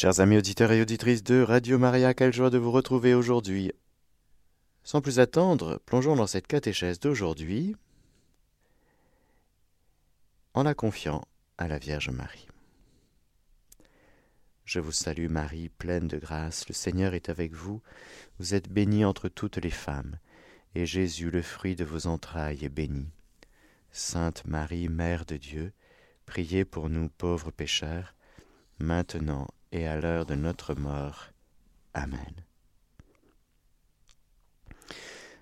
Chers amis auditeurs et auditrices de Radio Maria, quelle joie de vous retrouver aujourd'hui. Sans plus attendre, plongeons dans cette catéchèse d'aujourd'hui en la confiant à la Vierge Marie. Je vous salue Marie, pleine de grâce, le Seigneur est avec vous, vous êtes bénie entre toutes les femmes, et Jésus, le fruit de vos entrailles, est béni. Sainte Marie, Mère de Dieu, priez pour nous pauvres pécheurs, maintenant et à l'heure de notre mort. Amen.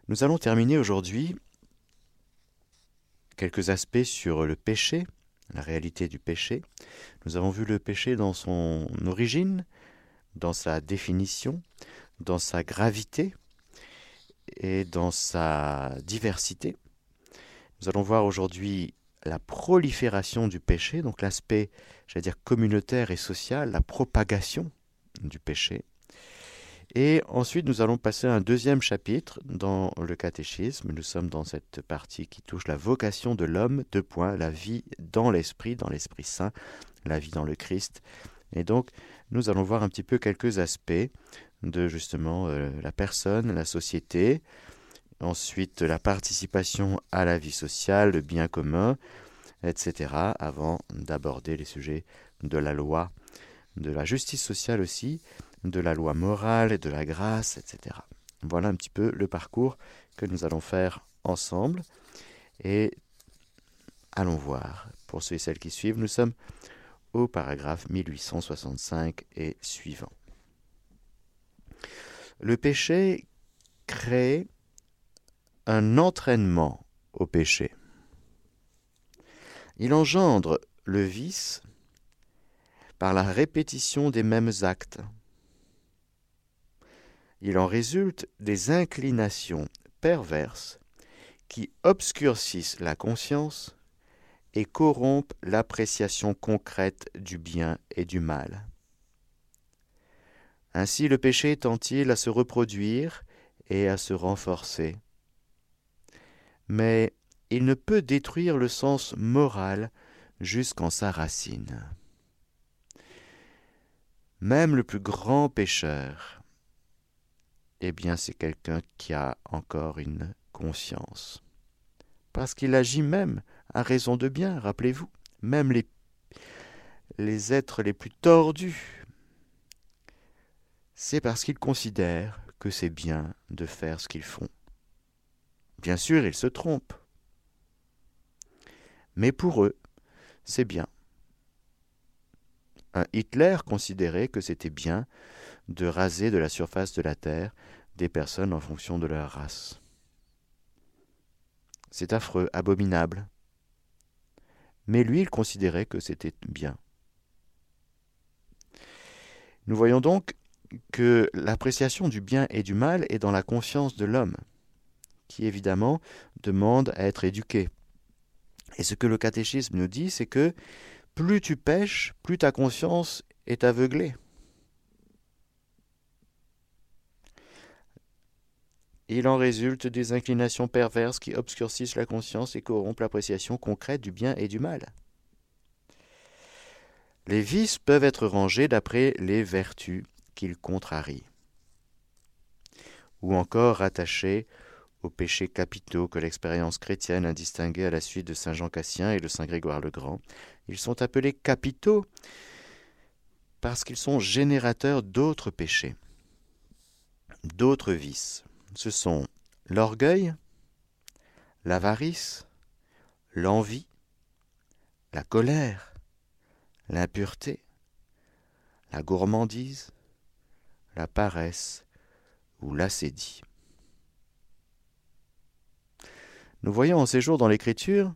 Nous allons terminer aujourd'hui quelques aspects sur le péché, la réalité du péché. Nous avons vu le péché dans son origine, dans sa définition, dans sa gravité et dans sa diversité. Nous allons voir aujourd'hui la prolifération du péché, donc l'aspect, j'allais dire, communautaire et social, la propagation du péché. Et ensuite, nous allons passer à un deuxième chapitre dans le catéchisme. Nous sommes dans cette partie qui touche la vocation de l'homme, deux points, la vie dans l'Esprit, dans l'Esprit Saint, la vie dans le Christ. Et donc, nous allons voir un petit peu quelques aspects de justement euh, la personne, la société, ensuite la participation à la vie sociale, le bien commun, etc., avant d'aborder les sujets de la loi, de la justice sociale aussi, de la loi morale et de la grâce, etc. Voilà un petit peu le parcours que nous allons faire ensemble. Et allons voir. Pour ceux et celles qui suivent, nous sommes au paragraphe 1865 et suivant. Le péché crée un entraînement au péché. Il engendre le vice par la répétition des mêmes actes. Il en résulte des inclinations perverses qui obscurcissent la conscience et corrompent l'appréciation concrète du bien et du mal. Ainsi le péché tend-il à se reproduire et à se renforcer mais il ne peut détruire le sens moral jusqu'en sa racine. Même le plus grand pécheur, eh bien c'est quelqu'un qui a encore une conscience. Parce qu'il agit même à raison de bien, rappelez-vous, même les, les êtres les plus tordus, c'est parce qu'ils considèrent que c'est bien de faire ce qu'ils font. Bien sûr, ils se trompent. Mais pour eux, c'est bien. Un Hitler considérait que c'était bien de raser de la surface de la Terre des personnes en fonction de leur race. C'est affreux, abominable. Mais lui, il considérait que c'était bien. Nous voyons donc que l'appréciation du bien et du mal est dans la conscience de l'homme qui évidemment demande à être éduqué. Et ce que le catéchisme nous dit, c'est que plus tu pêches, plus ta conscience est aveuglée. Il en résulte des inclinations perverses qui obscurcissent la conscience et corrompent l'appréciation concrète du bien et du mal. Les vices peuvent être rangés d'après les vertus qu'ils contrarient, ou encore rattachés aux péchés capitaux que l'expérience chrétienne a distingués à la suite de Saint Jean Cassien et de Saint Grégoire le Grand. Ils sont appelés capitaux parce qu'ils sont générateurs d'autres péchés, d'autres vices. Ce sont l'orgueil, l'avarice, l'envie, la colère, l'impureté, la gourmandise, la paresse ou l'acédie. Nous voyons en ces jours dans l'Écriture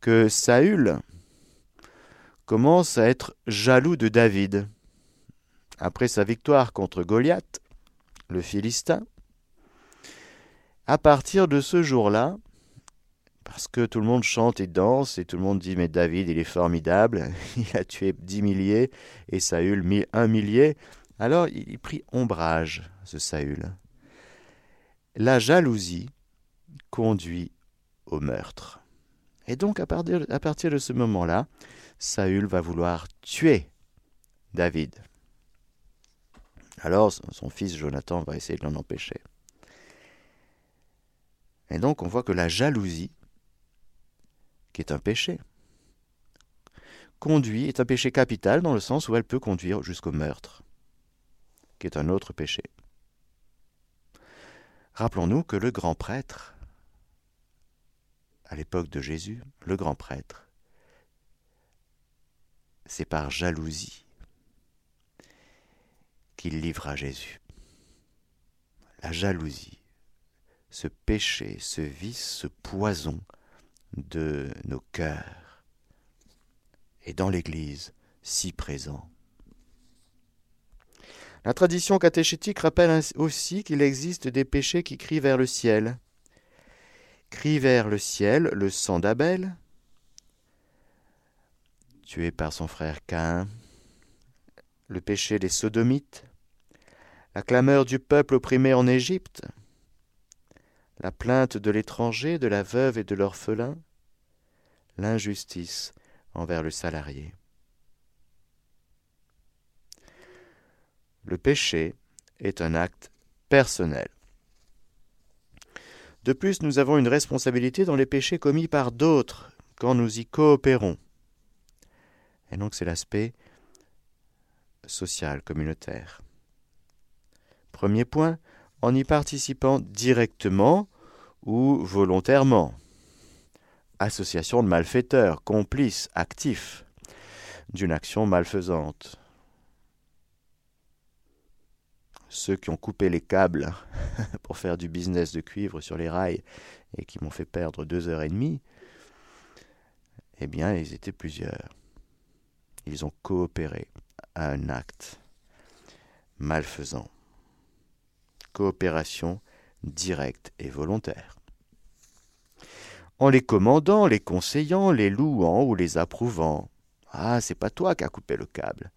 que Saül commence à être jaloux de David. Après sa victoire contre Goliath, le Philistin, à partir de ce jour-là, parce que tout le monde chante et danse et tout le monde dit mais David il est formidable, il a tué dix milliers et Saül un millier, alors il prit ombrage, ce Saül. La jalousie conduit au meurtre. Et donc à partir, de ce moment-là, Saül va vouloir tuer David. Alors son fils Jonathan va essayer de l'en empêcher. Et donc on voit que la jalousie, qui est un péché, conduit, est un péché capital dans le sens où elle peut conduire jusqu'au meurtre, qui est un autre péché. Rappelons-nous que le grand prêtre, à l'époque de Jésus, le grand prêtre, c'est par jalousie qu'il livra Jésus. La jalousie, ce péché, ce vice, ce poison de nos cœurs, est dans l'Église si présent. La tradition catéchétique rappelle aussi qu'il existe des péchés qui crient vers le ciel. Crie vers le ciel le sang d'Abel, tué par son frère Cain, le péché des sodomites, la clameur du peuple opprimé en Égypte, la plainte de l'étranger, de la veuve et de l'orphelin, l'injustice envers le salarié. Le péché est un acte personnel. De plus, nous avons une responsabilité dans les péchés commis par d'autres quand nous y coopérons. Et donc c'est l'aspect social, communautaire. Premier point, en y participant directement ou volontairement. Association de malfaiteurs, complices, actifs d'une action malfaisante. Ceux qui ont coupé les câbles pour faire du business de cuivre sur les rails et qui m'ont fait perdre deux heures et demie, eh bien, ils étaient plusieurs. Ils ont coopéré à un acte malfaisant. Coopération directe et volontaire. En les commandant, les conseillant, les louant ou les approuvant. Ah, c'est pas toi qui as coupé le câble,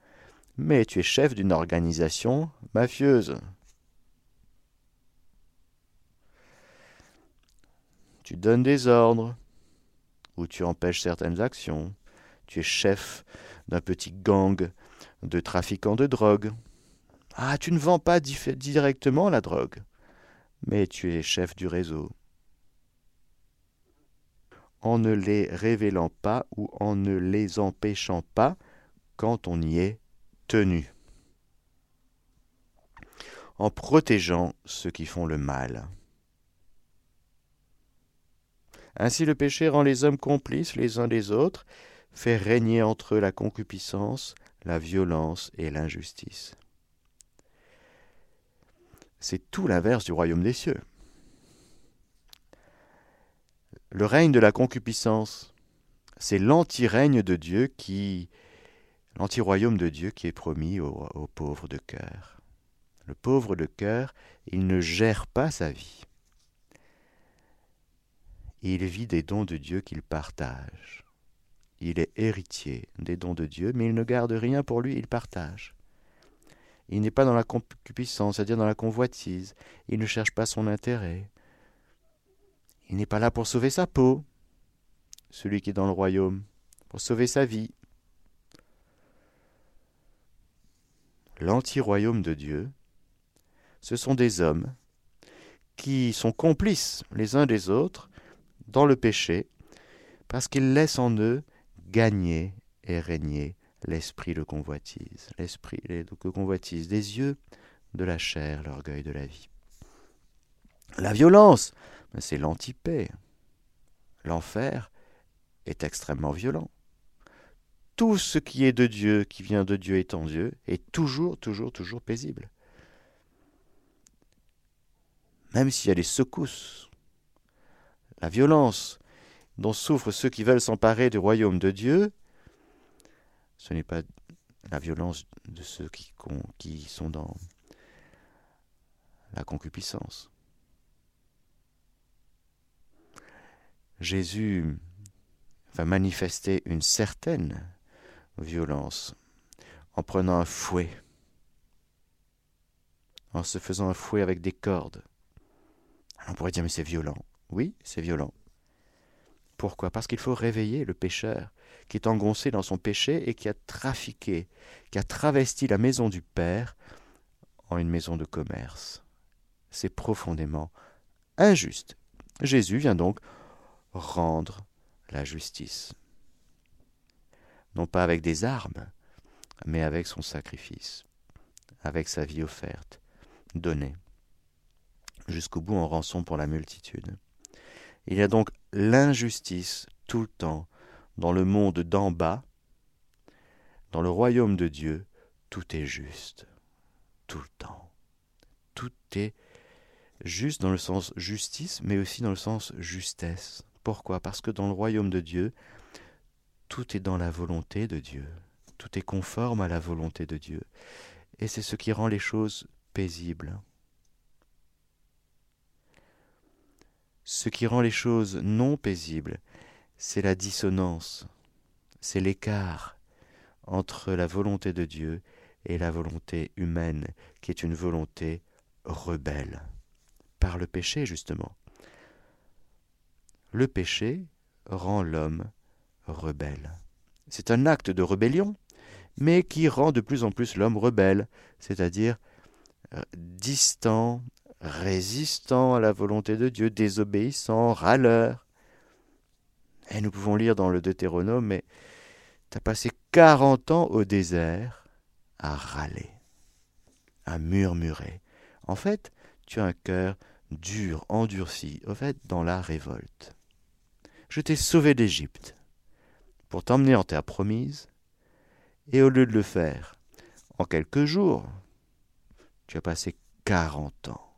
mais tu es chef d'une organisation mafieuse. Tu donnes des ordres, ou tu empêches certaines actions. Tu es chef d'un petit gang de trafiquants de drogue. Ah, tu ne vends pas directement la drogue, mais tu es chef du réseau. En ne les révélant pas ou en ne les empêchant pas quand on y est En protégeant ceux qui font le mal. Ainsi le péché rend les hommes complices les uns des autres, fait régner entre eux la concupiscence, la violence et l'injustice. C'est tout l'inverse du royaume des cieux. Le règne de la concupiscence, c'est l'anti-règne de Dieu qui, l'anti-royaume de Dieu qui est promis aux, aux pauvres de cœur. Le pauvre de cœur, il ne gère pas sa vie. Il vit des dons de Dieu qu'il partage. Il est héritier des dons de Dieu, mais il ne garde rien pour lui, il partage. Il n'est pas dans la concupiscence, c'est-à-dire dans la convoitise. Il ne cherche pas son intérêt. Il n'est pas là pour sauver sa peau, celui qui est dans le royaume, pour sauver sa vie. L'anti-royaume de Dieu, ce sont des hommes qui sont complices les uns des autres dans le péché, parce qu'ils laissent en eux gagner et régner l'esprit de convoitise, l'esprit de convoitise des yeux, de la chair, l'orgueil de la vie. La violence, c'est l'antipée. L'enfer est extrêmement violent. Tout ce qui est de Dieu, qui vient de Dieu étant Dieu, est toujours, toujours, toujours paisible. Même s'il y a des secousses, la violence dont souffrent ceux qui veulent s'emparer du royaume de Dieu, ce n'est pas la violence de ceux qui, qui sont dans la concupiscence. Jésus va manifester une certaine violence en prenant un fouet, en se faisant un fouet avec des cordes. on pourrait dire mais c'est violent. Oui, c'est violent. Pourquoi? Parce qu'il faut réveiller le pécheur qui est engoncé dans son péché et qui a trafiqué, qui a travesti la maison du Père en une maison de commerce. C'est profondément injuste. Jésus vient donc rendre la justice. Non pas avec des armes, mais avec son sacrifice, avec sa vie offerte, donnée, jusqu'au bout en rançon pour la multitude. Il y a donc l'injustice tout le temps dans le monde d'en bas, dans le royaume de Dieu, tout est juste, tout le temps. Tout est juste dans le sens justice, mais aussi dans le sens justesse. Pourquoi? Parce que dans le royaume de Dieu, tout est dans la volonté de Dieu, tout est conforme à la volonté de Dieu. Et c'est ce qui rend les choses paisibles. Ce qui rend les choses non paisibles, c'est la dissonance, c'est l'écart entre la volonté de Dieu et la volonté humaine, qui est une volonté rebelle, par le péché justement. Le péché rend l'homme rebelle. C'est un acte de rébellion, mais qui rend de plus en plus l'homme rebelle, c'est-à-dire euh, distant, résistant à la volonté de Dieu, désobéissant, râleur. Et nous pouvons lire dans le Deutéronome, mais tu as passé 40 ans au désert à râler, à murmurer. En fait, tu as un cœur dur, endurci, au fait, dans la révolte. Je t'ai sauvé d'Égypte pour t'emmener en terre promise, et au lieu de le faire en quelques jours, tu as passé 40 ans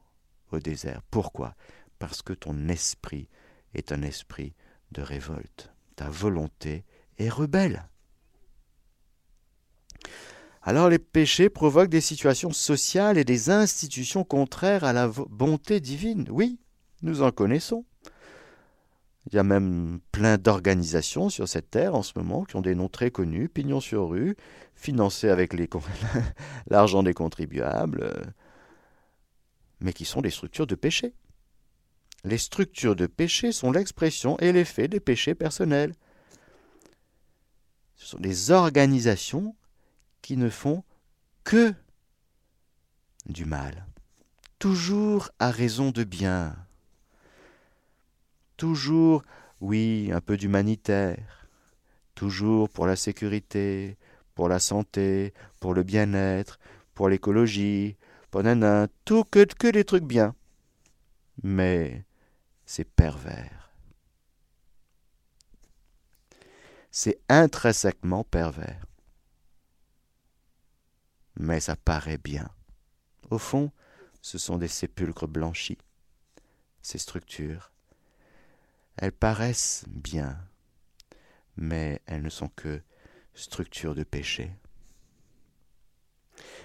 au désert. Pourquoi? Parce que ton esprit est un esprit de révolte. Ta volonté est rebelle. Alors les péchés provoquent des situations sociales et des institutions contraires à la bonté divine. Oui, nous en connaissons. Il y a même plein d'organisations sur cette terre en ce moment qui ont des noms très connus, pignon sur rue, financés avec l'argent des contribuables, mais qui sont des structures de péché. Les structures de péché sont l'expression et l'effet des péchés personnels. Ce sont des organisations qui ne font que du mal, toujours à raison de bien, toujours, oui, un peu d'humanitaire, toujours pour la sécurité, pour la santé, pour le bien-être, pour l'écologie, pour nana, tout que des trucs bien. Mais c'est pervers. C'est intrinsèquement pervers. Mais ça paraît bien. Au fond, ce sont des sépulcres blanchis. Ces structures elles paraissent bien, mais elles ne sont que structures de péché.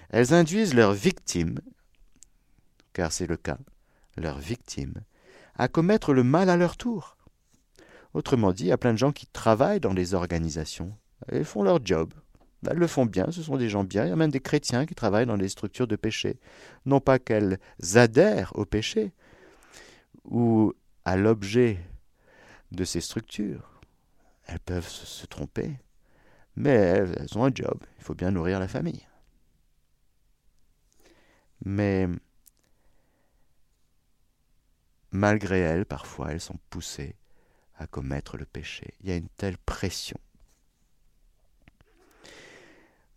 Elles induisent leurs victimes, car c'est le cas, leurs victimes, à commettre le mal à leur tour. Autrement dit, il y a plein de gens qui travaillent dans des organisations. Elles font leur job. Elles le font bien, ce sont des gens bien. Il y a même des chrétiens qui travaillent dans des structures de péché. Non pas qu'elles adhèrent au péché ou à l'objet de ces structures. Elles peuvent se tromper, mais elles, ont un job. Il faut bien nourrir la famille. Mais malgré elles, parfois, elles sont poussées à commettre le péché. Il y a une telle pression.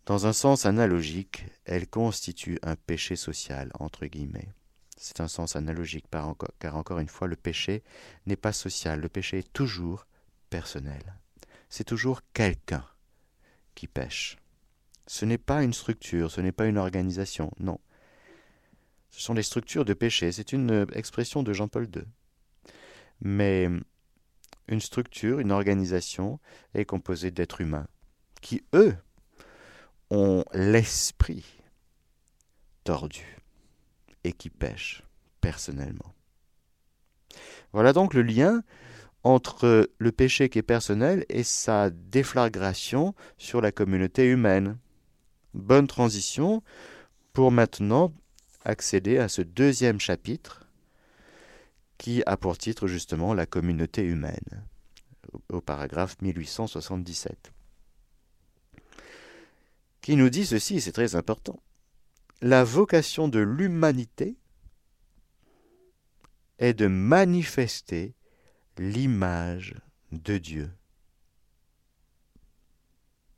Dans un sens analogique, elles constituent un péché social, entre guillemets. C'est un sens analogique, car encore une fois, le péché n'est pas social, le péché est toujours personnel. C'est toujours quelqu'un qui pêche. Ce n'est pas une structure, ce n'est pas une organisation, non. Ce sont des structures de péché, c'est une expression de Jean-Paul II. Mais une structure, une organisation est composée d'êtres humains qui, eux, ont l'esprit tordu et qui pêche personnellement. Voilà donc le lien entre le péché qui est personnel et sa déflagration sur la communauté humaine. Bonne transition pour maintenant accéder à ce deuxième chapitre qui a pour titre justement la communauté humaine, au paragraphe 1877, qui nous dit ceci, c'est très important. La vocation de l'humanité est de manifester l'image de Dieu.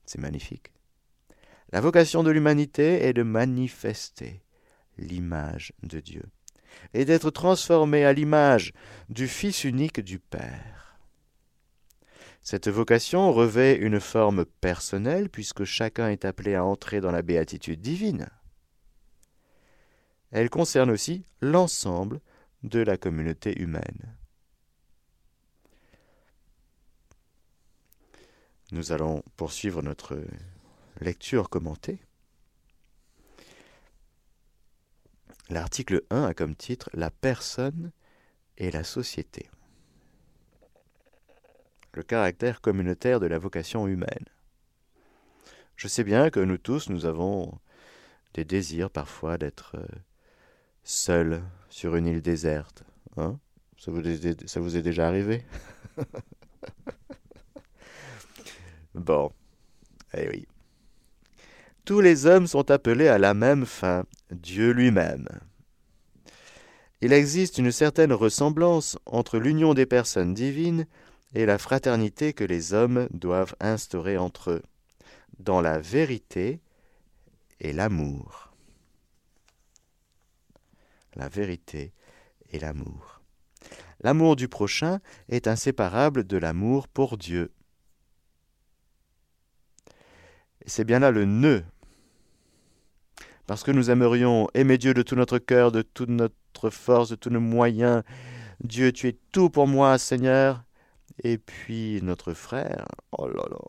C'est magnifique. La vocation de l'humanité est de manifester l'image de Dieu et d'être transformé à l'image du Fils unique du Père. Cette vocation revêt une forme personnelle puisque chacun est appelé à entrer dans la béatitude divine. Elle concerne aussi l'ensemble de la communauté humaine. Nous allons poursuivre notre lecture commentée. L'article 1 a comme titre La personne et la société. Le caractère communautaire de la vocation humaine. Je sais bien que nous tous, nous avons des désirs parfois d'être seuls sur une île déserte. Hein? Ça, vous est, ça vous est déjà arrivé? Bon, eh oui. Tous les hommes sont appelés à la même fin, Dieu lui-même. Il existe une certaine ressemblance entre l'union des personnes divines et la fraternité que les hommes doivent instaurer entre eux, dans la vérité et l'amour. La vérité et l'amour. L'amour du prochain est inséparable de l'amour pour Dieu. C'est bien là le nœud parce que nous aimerions aimer Dieu de tout notre cœur, de toute notre force, de tous nos moyens. Dieu, tu es tout pour moi, Seigneur. Et puis notre frère, oh là là,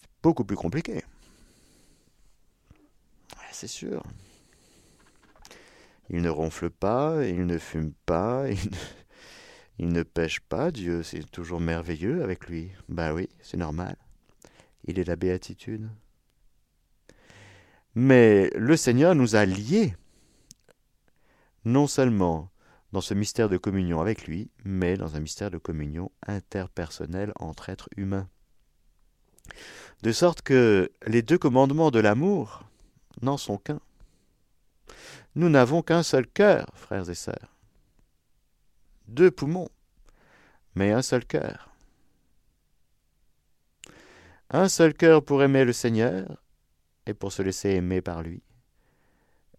c'est beaucoup plus compliqué. C'est sûr. Il ne ronfle pas, il ne fume pas, il ne, pêche pas. Dieu, c'est toujours merveilleux avec lui. Ben oui, c'est normal. Il est la béatitude. Mais le Seigneur nous a liés, non seulement dans ce mystère de communion avec lui, mais dans un mystère de communion interpersonnelle entre êtres humains. De sorte que les deux commandements de l'amour n'en sont qu'un. Nous n'avons qu'un seul cœur, frères et sœurs. Deux poumons, mais un seul cœur. Un seul cœur pour aimer le Seigneur et pour se laisser aimer par lui.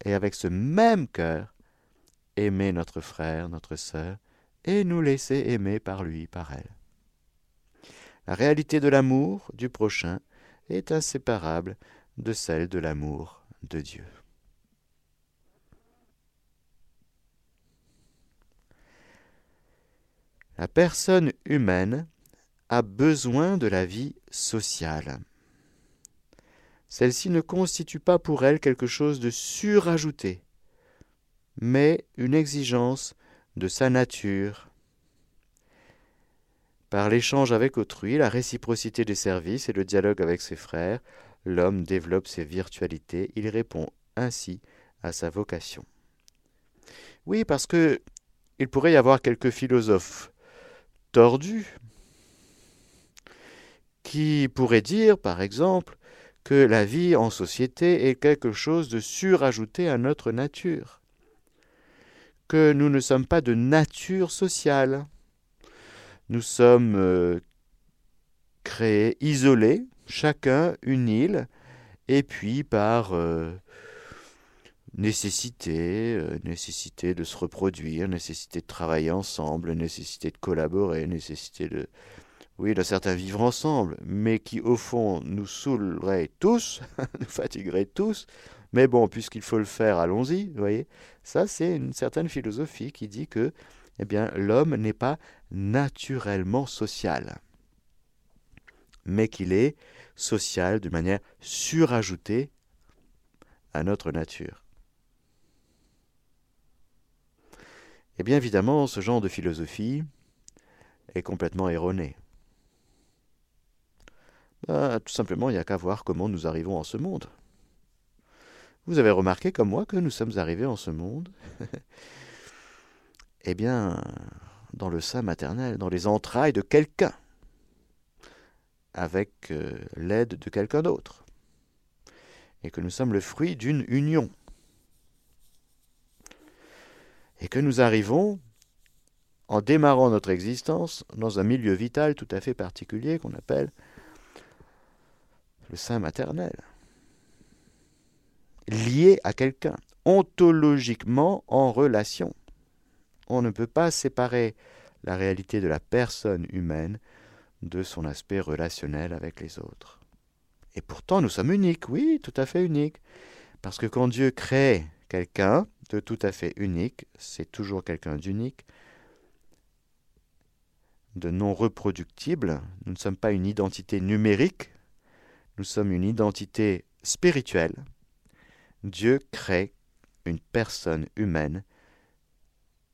Et avec ce même cœur, aimer notre frère, notre sœur, et nous laisser aimer par lui, par elle. La réalité de l'amour du prochain est inséparable de celle de l'amour de Dieu. La personne humaine a besoin de la vie sociale celle-ci ne constitue pas pour elle quelque chose de surajouté, mais une exigence de sa nature. Par l'échange avec autrui, la réciprocité des services et le dialogue avec ses frères, l'homme développe ses virtualités, il répond ainsi à sa vocation. Oui, parce que il pourrait y avoir quelques philosophes tordus qui pourraient dire, par exemple, que la vie en société est quelque chose de surajouté à notre nature, que nous ne sommes pas de nature sociale. Nous sommes euh, créés, isolés, chacun une île, et puis par euh, nécessité, euh, nécessité de se reproduire, nécessité de travailler ensemble, nécessité de collaborer, nécessité de, oui, d'un certain vivre ensemble, mais qui au fond nous saoulerait tous, nous fatiguerait tous. Mais bon, puisqu'il faut le faire, allons-y, vous voyez. Ça, c'est une certaine philosophie qui dit que, eh bien, l'homme n'est pas naturellement social, mais qu'il est social de manière surajoutée à notre nature. Eh bien, évidemment, ce genre de philosophie est complètement erroné. Bah, tout simplement, il n'y a qu'à voir comment nous arrivons en ce monde. Vous avez remarqué comme moi que nous sommes arrivés en ce monde Eh bien, dans le sein maternel, dans les entrailles de quelqu'un, avec euh, l'aide de quelqu'un d'autre, et que nous sommes le fruit d'une union. Et que nous arrivons, en démarrant notre existence, dans un milieu vital tout à fait particulier qu'on appelle le sein maternel, lié à quelqu'un, ontologiquement en relation. On ne peut pas séparer la réalité de la personne humaine de son aspect relationnel avec les autres. Et pourtant, nous sommes uniques, oui, tout à fait uniques. Parce que quand Dieu crée quelqu'un de tout à fait unique, c'est toujours quelqu'un d'unique, de non reproductible, nous ne sommes pas une identité numérique, nous sommes une identité spirituelle. Dieu crée une personne humaine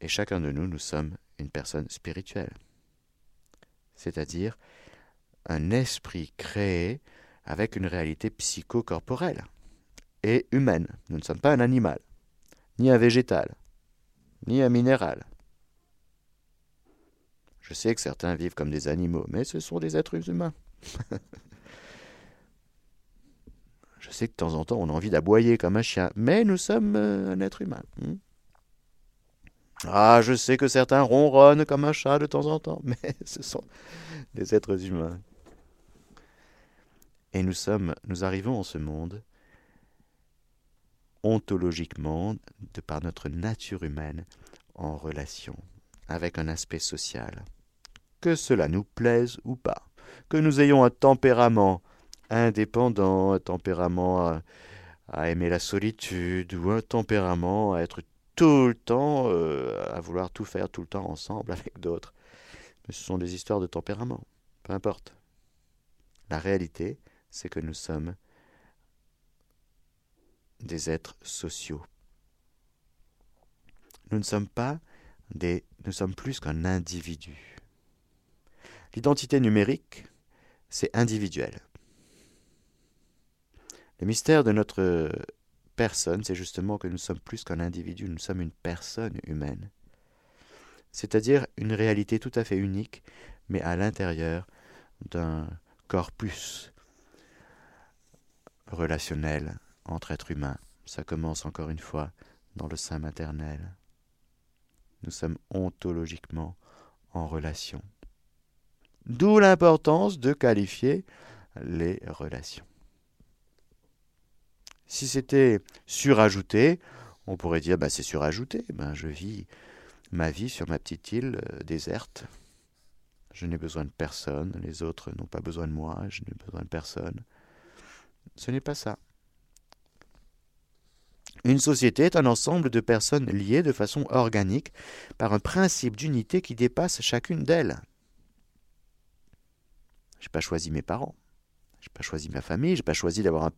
et chacun de nous, nous sommes une personne spirituelle. C'est-à-dire un esprit créé avec une réalité psychocorporelle et humaine. Nous ne sommes pas un animal, ni un végétal, ni un minéral. Je sais que certains vivent comme des animaux, mais ce sont des êtres humains. Je sais que de temps en temps on a envie d'aboyer comme un chien, mais nous sommes euh, un être humain. Hmm. ah, je sais que certains ronronnent comme un chat de temps en temps, mais ce sont des êtres humains. Et nous sommes, nous arrivons en ce monde ontologiquement, de par notre nature humaine, en relation avec un aspect social. Que cela nous plaise ou pas, que nous ayons un tempérament indépendant, un tempérament à, aimer la solitude, ou un tempérament à être tout le temps, euh, à vouloir tout faire tout le temps ensemble avec d'autres. Mais ce sont des histoires de tempérament, peu importe. La réalité, c'est que nous sommes des êtres sociaux. Nous ne sommes pas des. Nous sommes plus qu'un individu. L'identité numérique, c'est individuel. Le mystère de notre personne, c'est justement que nous sommes plus qu'un individu, nous sommes une personne humaine. C'est-à-dire une réalité tout à fait unique, mais à l'intérieur d'un corpus relationnel entre êtres humains. Ça commence encore une fois dans le sein maternel. Nous sommes ontologiquement en relation. D'où l'importance de qualifier les relations. Si c'était surajouté, on pourrait dire bah, c'est surajouté. Ben, je vis ma vie sur ma petite île euh, déserte. Je n'ai besoin de personne, les autres n'ont pas besoin de moi, je n'ai besoin de personne. Ce n'est pas ça. Une société est un ensemble de personnes liées de façon organique par un principe d'unité qui dépasse chacune d'elles. Je n'ai pas choisi mes parents, je n'ai pas choisi ma famille, je n'ai pas choisi d'avoir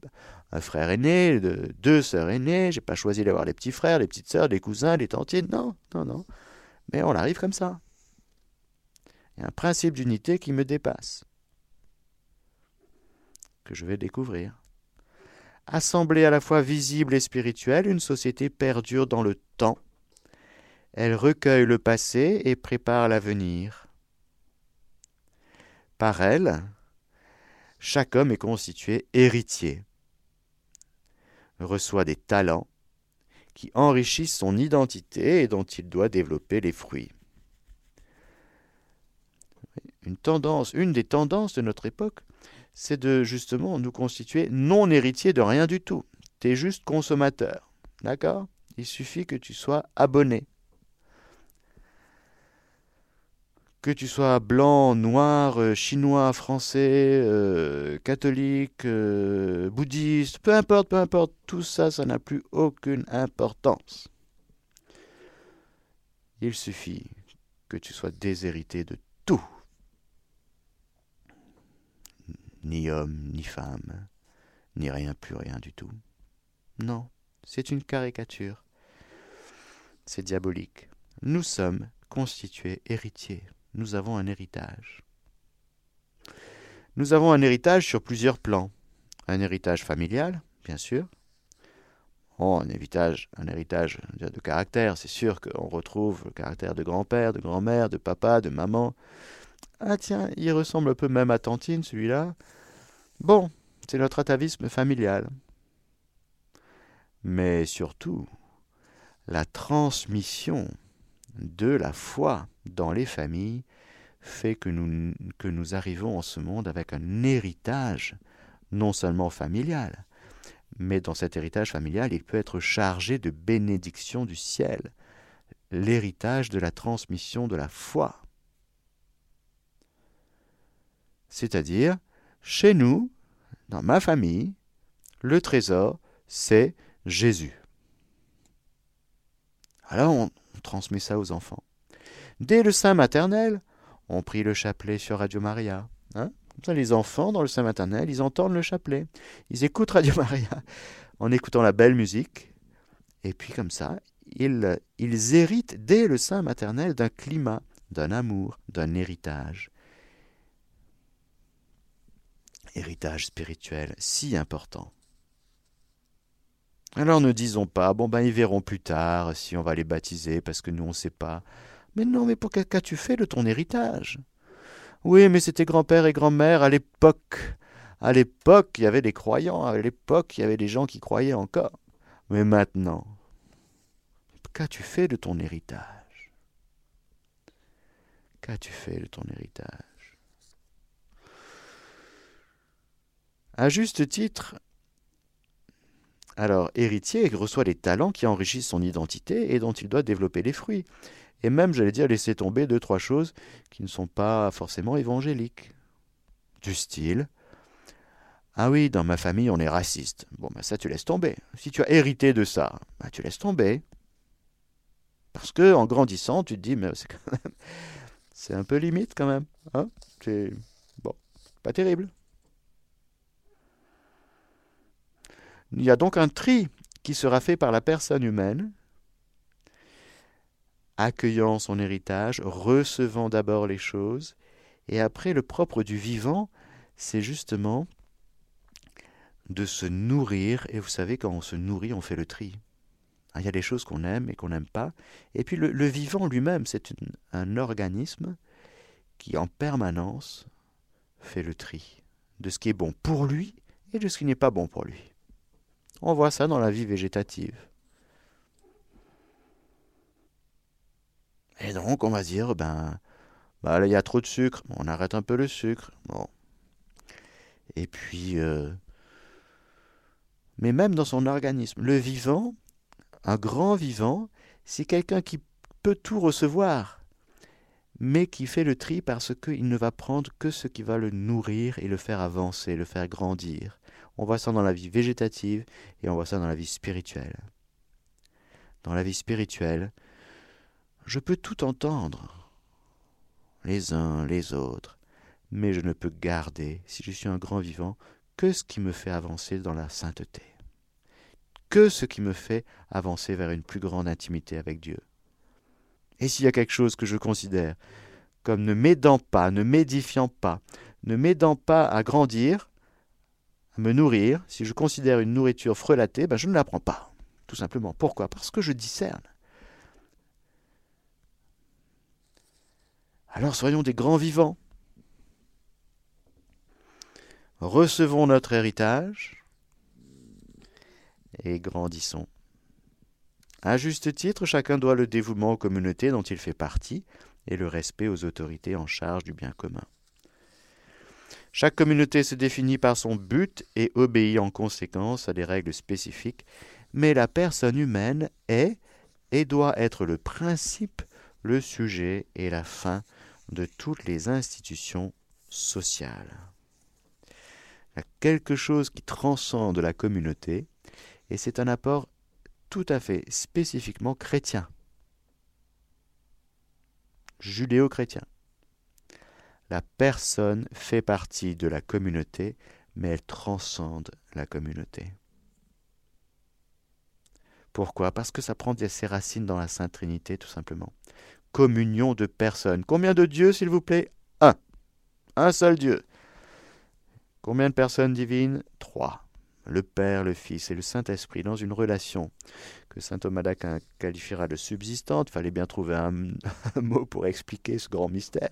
un, frère aîné, deux sœurs aînées, je n'ai pas choisi d'avoir les petits frères, les petites sœurs, les cousins, les tantines, non, non, non. Mais on arrive comme ça. Il y a un principe d'unité qui me dépasse, que je vais découvrir. Assemblée à la fois visible et spirituelle, une société perdure dans le temps. Elle recueille le passé et prépare l'avenir. Par elle, chaque homme est constitué héritier, reçoit des talents qui enrichissent son identité et dont il doit développer les fruits. Une tendance, une des tendances de notre époque, c'est de justement nous constituer non héritier de rien du tout. Tu es juste consommateur. D'accord? Il suffit que tu sois abonné. Que tu sois blanc, noir, euh, chinois, français, euh, catholique, euh, bouddhiste, peu importe, peu importe, tout ça, ça n'a plus aucune importance. Il suffit que tu sois déshérité de tout ni homme, ni femme, ni rien plus rien du tout. Non, c'est une caricature. C'est diabolique. Nous sommes constitués héritiers. Nous avons un héritage. Nous avons un héritage sur plusieurs plans. Un héritage familial, bien sûr. Oh, un héritage, un héritage de caractère. C'est sûr qu'on retrouve le caractère de grand-père, de grand-mère, de papa, de maman, ah tiens, il ressemble un peu même à Tantine, celui-là. Bon, c'est notre atavisme familial. Mais surtout, la transmission de la foi dans les familles fait que nous, que nous arrivons en ce monde avec un héritage non seulement familial, mais dans cet héritage familial, il peut être chargé de bénédiction du ciel, l'héritage de la transmission de la foi. C'est-à-dire, chez nous, dans ma famille, le trésor, c'est Jésus. Alors on, transmet ça aux enfants. Dès le sein maternel, on prie le chapelet sur Radio Maria. Hein les enfants, dans le sein maternel, ils entendent le chapelet. Ils écoutent Radio Maria en écoutant la belle musique. Et puis comme ça, ils, ils héritent dès le sein maternel d'un climat, d'un amour, d'un héritage. Héritage spirituel si important. Alors ne disons pas, bon ben ils verront plus tard si on va les baptiser parce que nous on ne sait pas. Mais non, mais pour qu'as-tu fait de ton héritage Oui, mais c'était grand-père et grand-mère à l'époque. À l'époque, il y avait des croyants, à l'époque, il y avait des gens qui croyaient encore. Mais maintenant, qu'as-tu fait de ton héritage? Qu'as-tu fait de ton héritage? À juste titre, alors, héritier reçoit les talents qui enrichissent son identité et dont il doit développer les fruits. Et même, j'allais dire, laisser tomber deux, trois choses qui ne sont pas forcément évangéliques. Du style Ah oui, dans ma famille, on est raciste. Bon, ben ça, tu laisses tomber. Si tu as hérité de ça, ben, tu laisses tomber. Parce que, en grandissant, tu te dis, mais c'est quand même. C'est un peu limite quand même. Hein c'est. Bon, pas terrible. Il y a donc un tri qui sera fait par la personne humaine, accueillant son héritage, recevant d'abord les choses, et après le propre du vivant, c'est justement de se nourrir, et vous savez, quand on se nourrit, on fait le tri. Il y a des choses qu'on aime et qu'on n'aime pas. Et puis le, vivant lui-même, c'est un organisme qui en permanence fait le tri de ce qui est bon pour lui et de ce qui n'est pas bon pour lui. On voit ça dans la vie végétative. Et donc, on va dire, ben, ben il y a trop de sucre, on arrête un peu le sucre. Bon. Et puis, euh, mais même dans son organisme, le vivant, un grand vivant, c'est quelqu'un qui peut tout recevoir, mais qui fait le tri parce qu'il ne va prendre que ce qui va le nourrir et le faire avancer, le faire grandir. On voit ça dans la vie végétative et on voit ça dans la vie spirituelle. Dans la vie spirituelle, je peux tout entendre, les uns, les autres, mais je ne peux garder, si je suis un grand vivant, que ce qui me fait avancer dans la sainteté, que ce qui me fait avancer vers une plus grande intimité avec Dieu. Et s'il y a quelque chose que je considère comme ne m'aidant pas, ne m'édifiant pas, ne m'aidant pas à grandir, me nourrir, si je considère une nourriture frelatée, ben je ne la prends pas. Tout simplement. Pourquoi? Parce que je discerne. Alors soyons des grands vivants. Recevons notre héritage et grandissons. À juste titre, chacun doit le dévouement aux communautés dont il fait partie et le respect aux autorités en charge du bien commun. Chaque communauté se définit par son but et obéit en conséquence à des règles spécifiques, mais la personne humaine est et doit être le principe, le sujet et la fin de toutes les institutions sociales. Il y a quelque chose qui transcende la communauté, et c'est un apport tout à fait spécifiquement chrétien, judéo-chrétien. La personne fait partie de la communauté, mais elle transcende la communauté. Pourquoi? Parce que ça prend ses racines dans la Sainte Trinité, tout simplement. Communion de personnes. Combien de dieux, s'il vous plaît? Un. Un seul Dieu. Combien de personnes divines? Trois. Le Père, le Fils et le Saint-Esprit dans une relation que saint Thomas d'Aquin qualifiera de subsistante. Fallait bien trouver un mot pour expliquer ce grand mystère.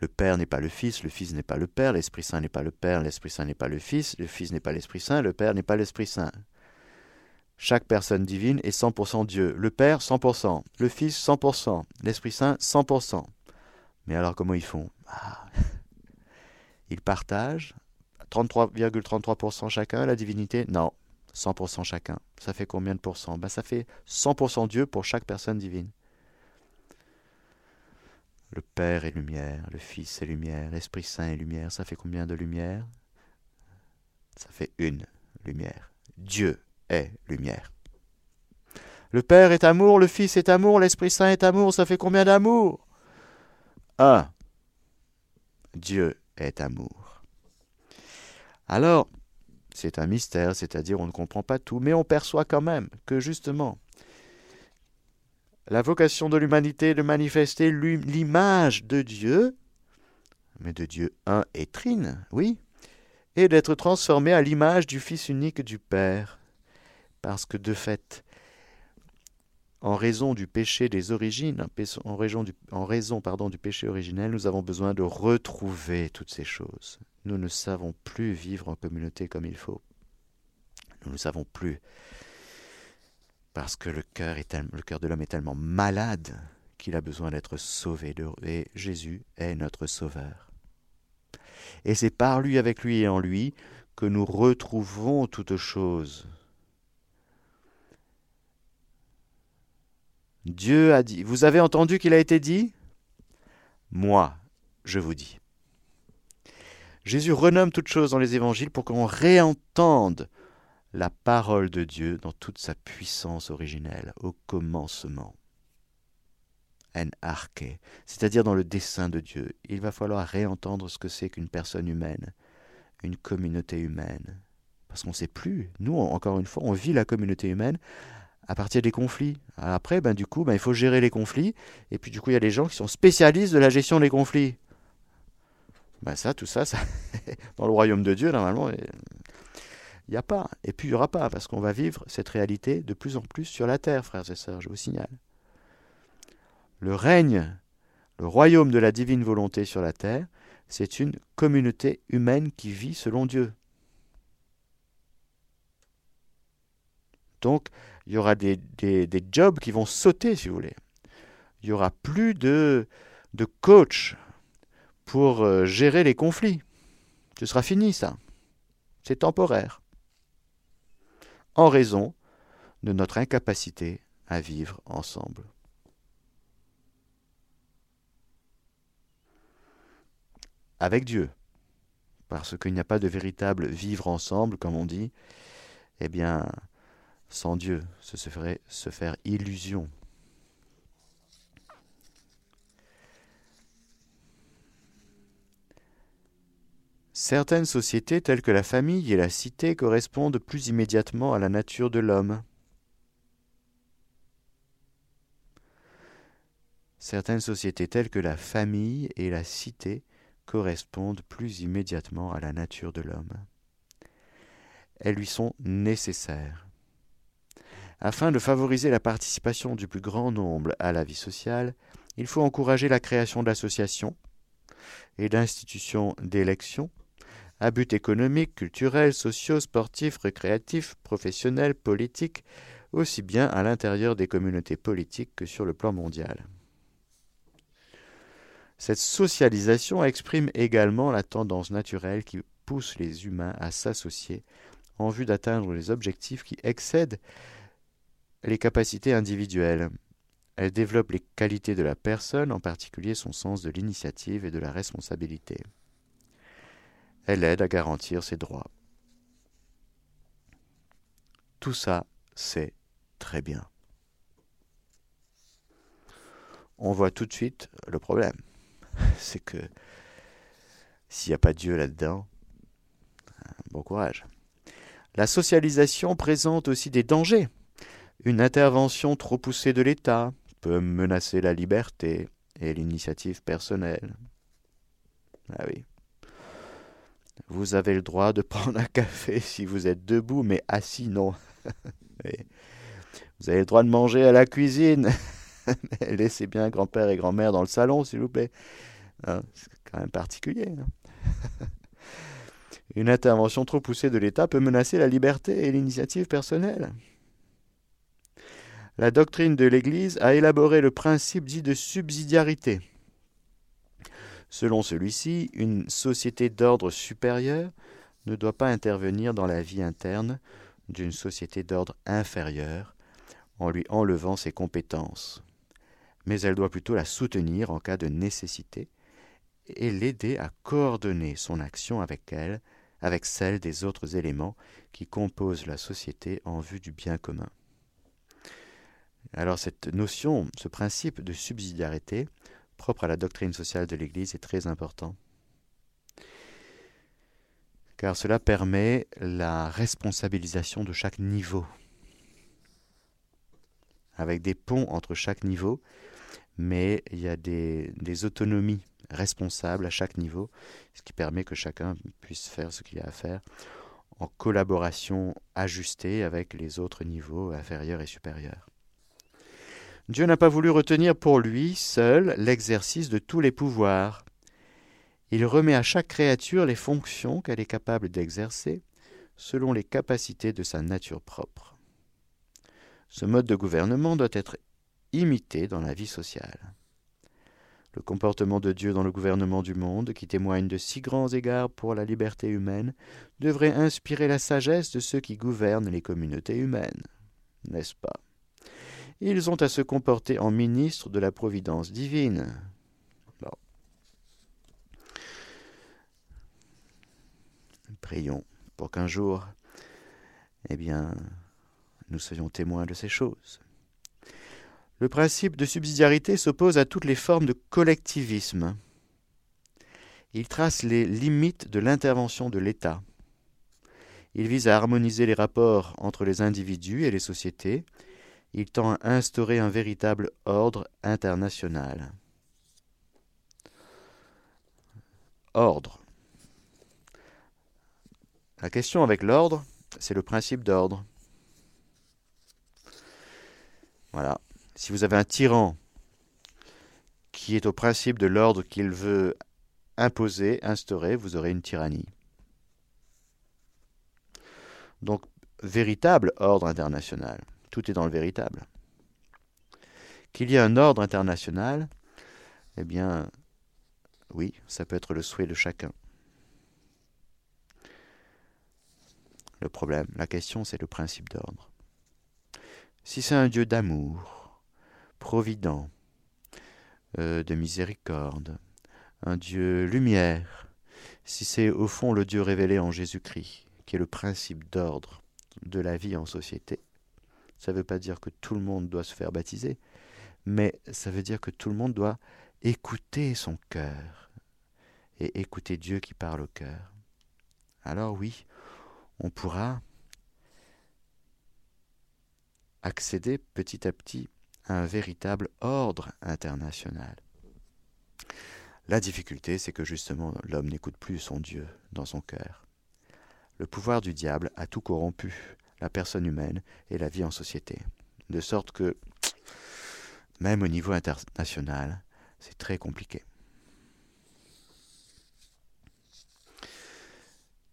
Le Père n'est pas le Fils, le Fils n'est pas le Père, l'Esprit Saint n'est pas le Père, l'Esprit Saint n'est pas le Fils, le Fils n'est pas l'Esprit Saint, le Père n'est pas l'Esprit Saint. Chaque personne divine est 100% Dieu. Le Père, 100%. Le Fils, 100%. L'Esprit Saint, 100%. Mais alors comment ils font? Ah. Ils partagent 33,33% chacun la divinité Non, 100% chacun. Ça fait combien de pourcents? Ben, Ça fait 100% Dieu pour chaque personne divine. Le Père est lumière, le Fils est lumière, l'Esprit Saint est lumière. Ça fait combien de lumière Ça fait une lumière. Dieu est lumière. Le Père est amour, le Fils est amour, l'Esprit Saint est amour. Ça fait combien d'amour Un. Dieu est amour. Alors, c'est un mystère, c'est-à-dire on ne comprend pas tout, mais on perçoit quand même que justement, la vocation de l'humanité est de manifester l'image de Dieu, mais de Dieu un et trine, oui, et d'être transformé à l'image du Fils unique du Père. Parce que de fait, en raison du péché des origines, en raison, du, péché originel, nous avons besoin de retrouver toutes ces choses. Nous ne savons plus vivre en communauté comme il faut. Nous ne savons plus parce que le cœur, le cœur de l'homme est tellement malade qu'il a besoin d'être sauvé. Et Jésus est notre sauveur. Et c'est par lui, avec lui et en lui, que nous retrouvons toutes choses. Dieu a dit, vous avez entendu qu'il a été dit? Moi, je vous dis. Jésus renomme toutes choses dans les évangiles pour qu'on réentende la parole de Dieu dans toute sa puissance originelle, au commencement. En arche, c'est-à-dire dans le dessein de Dieu. Il va falloir réentendre ce que c'est qu'une personne humaine, une communauté humaine. Parce qu'on ne sait plus. Nous, encore une fois, on vit la communauté humaine à partir des conflits. Après, ben, du coup, ben, il faut gérer les conflits. Et puis, du coup, il y a des gens qui sont spécialistes de la gestion des conflits. Ben, ça, tout ça, ça dans le royaume de Dieu, normalement, il n'y a pas. Et puis il n'y aura pas, parce qu'on va vivre cette réalité de plus en plus sur la terre, frères et sœurs, je vous signale. Le règne, le royaume de la divine volonté sur la terre, c'est une communauté humaine qui vit selon Dieu. Donc, il y aura des, des, jobs qui vont sauter, si vous voulez. Il n'y aura plus de, de coach pour euh, gérer les conflits. Ce sera fini, ça. C'est temporaire en raison de notre incapacité à vivre ensemble. Avec Dieu, parce qu'il n'y a pas de véritable vivre ensemble, comme on dit, eh bien, sans Dieu, ce serait se faire illusion. Certaines sociétés telles que la famille et la cité correspondent plus immédiatement à la nature de l'homme. Certaines sociétés telles que la famille et la cité correspondent plus immédiatement à la nature de l'homme. Elles lui sont nécessaires. Afin de favoriser la participation du plus grand nombre à la vie sociale, il faut encourager la création d'associations et d'institutions d'élection à but économique, culturel, socio, sportif, récréatif, professionnel, politique, aussi bien à l'intérieur des communautés politiques que sur le plan mondial. Cette socialisation exprime également la tendance naturelle qui pousse les humains à s'associer en vue d'atteindre les objectifs qui excèdent les capacités individuelles. Elle développe les qualités de la personne, en particulier son sens de l'initiative et de la responsabilité. Elle aide à garantir ses droits. Tout ça, c'est très bien. On voit tout de suite le problème. C'est que s'il n'y a pas Dieu là-dedans, bon courage. La socialisation présente aussi des dangers. Une intervention trop poussée de l'État peut menacer la liberté et l'initiative personnelle. Ah oui. Vous avez le droit de prendre un café si vous êtes debout, mais assis, non. vous avez le droit de manger à la cuisine. Laissez bien grand-père et grand-mère dans le salon, s'il vous plaît. Hein, c'est quand même particulier. Une intervention trop poussée de l'État peut menacer la liberté et l'initiative personnelle. La doctrine de l'Église a élaboré le principe dit de subsidiarité. Selon celui-ci, une société d'ordre supérieur ne doit pas intervenir dans la vie interne d'une société d'ordre inférieur en lui enlevant ses compétences, mais elle doit plutôt la soutenir en cas de nécessité et l'aider à coordonner son action avec elle, avec celle des autres éléments qui composent la société en vue du bien commun. Alors cette notion, ce principe de subsidiarité, propre à la doctrine sociale de l'Église, est très important. Car cela permet la responsabilisation de chaque niveau, avec des ponts entre chaque niveau, mais il y a des, autonomies responsables à chaque niveau, ce qui permet que chacun puisse faire ce qu'il a à faire en collaboration ajustée avec les autres niveaux inférieurs et supérieurs. Dieu n'a pas voulu retenir pour lui seul l'exercice de tous les pouvoirs. Il remet à chaque créature les fonctions qu'elle est capable d'exercer selon les capacités de sa nature propre. Ce mode de gouvernement doit être imité dans la vie sociale. Le comportement de Dieu dans le gouvernement du monde, qui témoigne de si grands égards pour la liberté humaine, devrait inspirer la sagesse de ceux qui gouvernent les communautés humaines, n'est-ce pas? Ils ont à se comporter en ministres de la providence divine. Prions pour qu'un jour, eh bien, nous soyons témoins de ces choses. Le principe de subsidiarité s'oppose à toutes les formes de collectivisme. Il trace les limites de l'intervention de l'État. Il vise à harmoniser les rapports entre les individus et les sociétés il tend à instaurer un véritable ordre international. Ordre. La question avec l'ordre, c'est le principe d'ordre. Voilà. Si vous avez un tyran qui est au principe de l'ordre qu'il veut imposer, instaurer, vous aurez une tyrannie. Donc, véritable ordre international. Tout est dans le véritable. Qu'il y ait un ordre international, eh bien, oui, ça peut être le souhait de chacun. Le problème, la question, c'est le principe d'ordre. Si c'est un Dieu d'amour, provident, euh, de miséricorde, un Dieu lumière, si c'est au fond le Dieu révélé en Jésus-Christ, qui est le principe d'ordre de la vie en société, ça ne veut pas dire que tout le monde doit se faire baptiser, mais ça veut dire que tout le monde doit écouter son cœur et écouter Dieu qui parle au cœur. Alors oui, on pourra accéder petit à petit à un véritable ordre international. La difficulté, c'est que justement l'homme n'écoute plus son Dieu dans son cœur. Le pouvoir du diable a tout corrompu la personne humaine et la vie en société. De sorte que, même au niveau international, c'est très compliqué.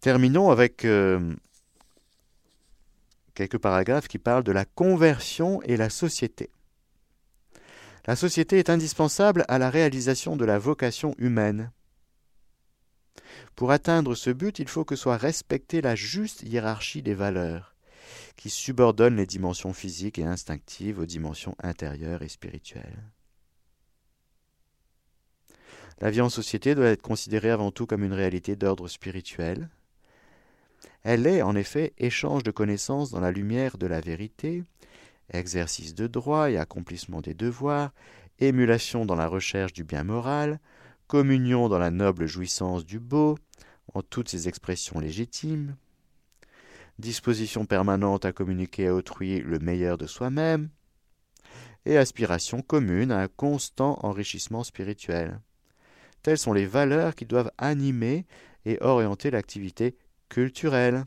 Terminons avec euh, quelques paragraphes qui parlent de la conversion et la société. La société est indispensable à la réalisation de la vocation humaine. Pour atteindre ce but, il faut que soit respectée la juste hiérarchie des valeurs qui subordonne les dimensions physiques et instinctives aux dimensions intérieures et spirituelles. La vie en société doit être considérée avant tout comme une réalité d'ordre spirituel. Elle est, en effet, échange de connaissances dans la lumière de la vérité, exercice de droit et accomplissement des devoirs, émulation dans la recherche du bien moral, communion dans la noble jouissance du beau, en toutes ses expressions légitimes, disposition permanente à communiquer à autrui le meilleur de soi-même, et aspiration commune à un constant enrichissement spirituel. Telles sont les valeurs qui doivent animer et orienter l'activité culturelle,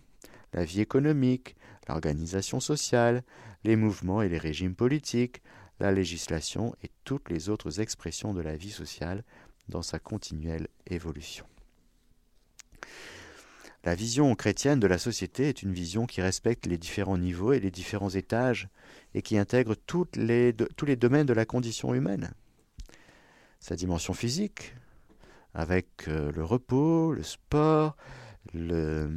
la vie économique, l'organisation sociale, les mouvements et les régimes politiques, la législation et toutes les autres expressions de la vie sociale dans sa continuelle évolution. La vision chrétienne de la société est une vision qui respecte les différents niveaux et les différents étages et qui intègre tous les domaines de la condition humaine. Sa dimension physique, avec euh, le repos, le sport, le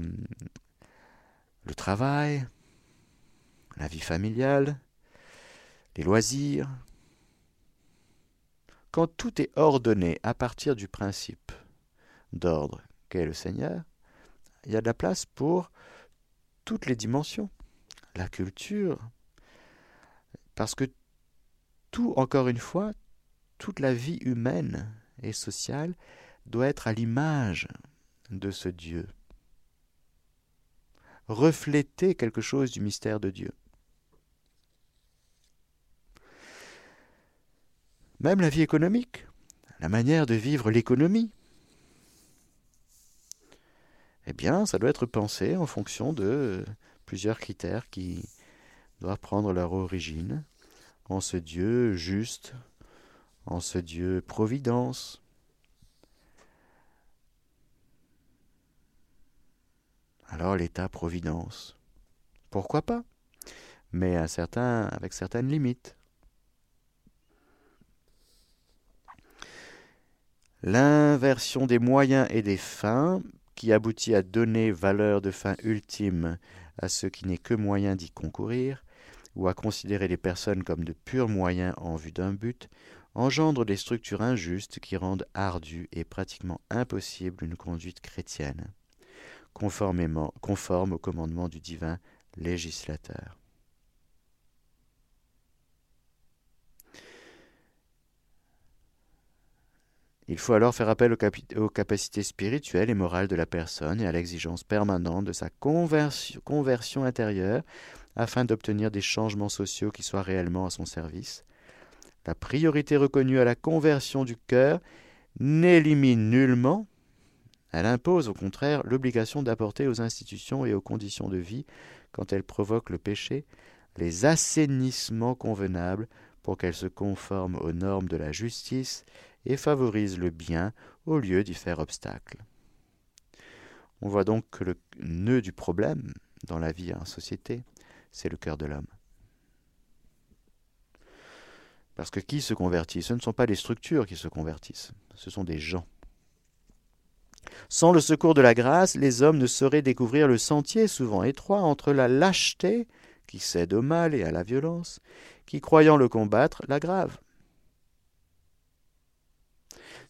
travail, la vie familiale, les loisirs. Quand tout est ordonné à partir du principe d'ordre qu'est le Seigneur, il y a de la place pour toutes les dimensions. La culture, parce que tout, encore une fois, toute la vie humaine et sociale doit être à l'image de ce Dieu. Refléter quelque chose du mystère de Dieu. Même la vie économique, la manière de vivre l'économie, eh bien, ça doit être pensé en fonction de plusieurs critères qui doivent prendre leur origine en ce Dieu juste, en ce Dieu providence. Alors l'État-providence, pourquoi pas Mais avec certaines limites. L'inversion des moyens et des fins qui aboutit à donner valeur de fin ultime à ce qui n'est que moyen d'y concourir, ou à considérer les personnes comme de purs moyens en vue d'un but, engendre des structures injustes qui rendent ardue et pratiquement impossible une conduite chrétienne, conforme au commandement du divin législateur. Il faut alors faire appel aux, capacités spirituelles et morales de la personne et à l'exigence permanente de sa conversion, intérieure afin d'obtenir des changements sociaux qui soient réellement à son service. La priorité reconnue à la conversion du cœur n'élimine nullement, elle impose au contraire l'obligation d'apporter aux institutions et aux conditions de vie, quand elles provoquent le péché, les assainissements convenables pour qu'elles se conforment aux normes de la justice et favorise le bien au lieu d'y faire obstacle. On voit donc que le nœud du problème dans la vie en société, c'est le cœur de l'homme. Parce que qui se convertit? Ce ne sont pas les structures qui se convertissent, ce sont des gens. Sans le secours de la grâce, les hommes ne sauraient découvrir le sentier souvent étroit entre la lâcheté, qui cède au mal et à la violence, qui, croyant le combattre, l'aggrave.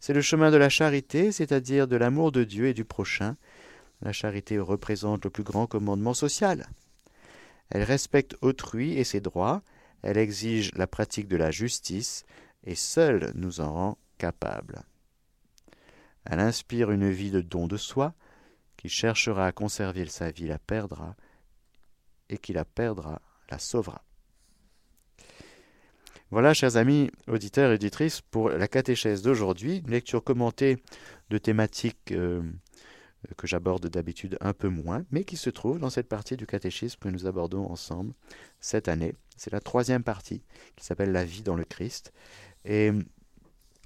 C'est le chemin de la charité, c'est-à-dire de l'amour de Dieu et du prochain. La charité représente le plus grand commandement social. Elle respecte autrui et ses droits, elle exige la pratique de la justice, et seule nous en rend capables. Elle inspire une vie de don de soi, qui cherchera à conserver sa vie la perdra, et qui la perdra la sauvera. Voilà, chers amis auditeurs et auditrices, pour la catéchèse d'aujourd'hui, une lecture commentée de thématiques euh, que j'aborde d'habitude un peu moins, mais qui se trouve dans cette partie du catéchisme que nous abordons ensemble cette année. C'est la troisième partie qui s'appelle La vie dans le Christ. Et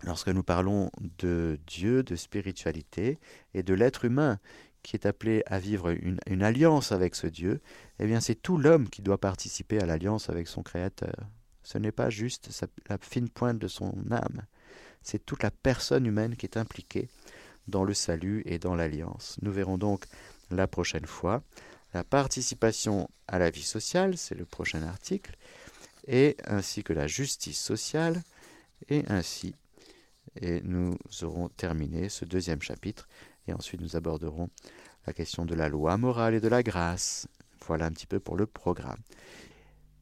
lorsque nous parlons de Dieu, de spiritualité et de l'être humain qui est appelé à vivre une, une alliance avec ce Dieu, eh bien c'est tout l'homme qui doit participer à l'alliance avec son Créateur. Ce n'est pas juste la fine pointe de son âme, c'est toute la personne humaine qui est impliquée dans le salut et dans l'alliance. Nous verrons donc la prochaine fois la participation à la vie sociale, c'est le prochain article, et ainsi que la justice sociale, et ainsi, et nous aurons terminé ce deuxième chapitre, et ensuite nous aborderons la question de la loi morale et de la grâce. Voilà un petit peu pour le programme.